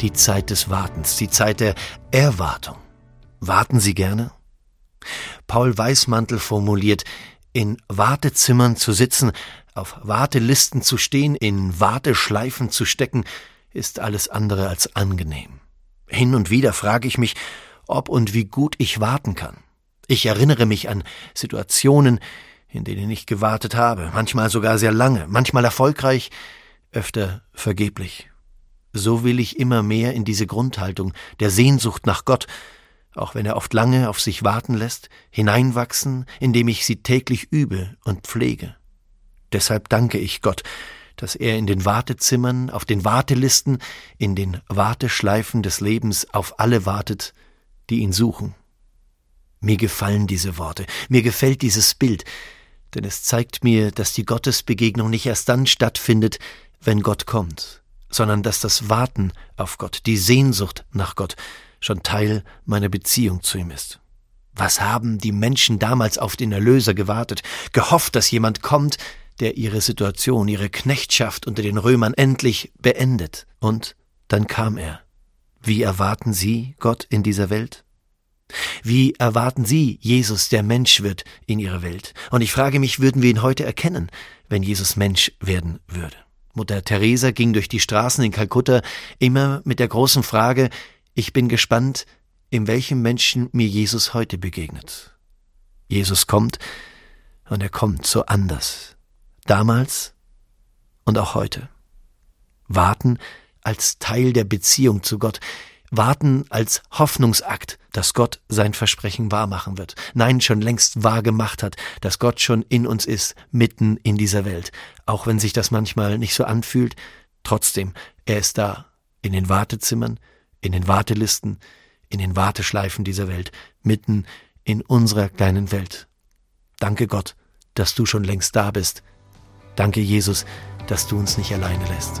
Die Zeit des Wartens, die Zeit der Erwartung. Warten Sie gerne? Paul Weißmantel formuliert, in Wartezimmern zu sitzen, auf Wartelisten zu stehen, in Warteschleifen zu stecken, ist alles andere als angenehm. Hin und wieder frage ich mich, ob und wie gut ich warten kann. Ich erinnere mich an Situationen, in denen ich gewartet habe, manchmal sogar sehr lange, manchmal erfolgreich, öfter vergeblich. So will ich immer mehr in diese Grundhaltung der Sehnsucht nach Gott, auch wenn er oft lange auf sich warten lässt, hineinwachsen, indem ich sie täglich übe und pflege. Deshalb danke ich Gott, dass er in den Wartezimmern, auf den Wartelisten, in den Warteschleifen des Lebens auf alle wartet, die ihn suchen. Mir gefallen diese Worte, mir gefällt dieses Bild, denn es zeigt mir, dass die Gottesbegegnung nicht erst dann stattfindet, wenn Gott kommt, sondern dass das Warten auf Gott, die Sehnsucht nach Gott, schon Teil meiner Beziehung zu ihm ist. Was haben die Menschen damals auf den Erlöser gewartet, gehofft, dass jemand kommt, der ihre Situation, ihre Knechtschaft unter den Römern endlich beendet. Und dann kam er. Wie erwarten Sie Gott in dieser Welt? Wie erwarten Sie Jesus, der Mensch wird, in Ihrer Welt? Und ich frage mich, würden wir ihn heute erkennen, wenn Jesus Mensch werden würde? Mutter Teresa ging durch die Straßen in Kalkutta immer mit der großen Frage, ich bin gespannt, in welchem Menschen mir Jesus heute begegnet. Jesus kommt, und er kommt so anders. Damals und auch heute. Warten als Teil der Beziehung zu Gott, Warten als Hoffnungsakt, dass Gott sein Versprechen wahrmachen wird. Nein, schon längst wahr gemacht hat, dass Gott schon in uns ist, mitten in dieser Welt. Auch wenn sich das manchmal nicht so anfühlt, trotzdem, er ist da, in den Wartezimmern, in den Wartelisten, in den Warteschleifen dieser Welt, mitten in unserer kleinen Welt. Danke Gott, dass du schon längst da bist. Danke Jesus, dass du uns nicht alleine lässt.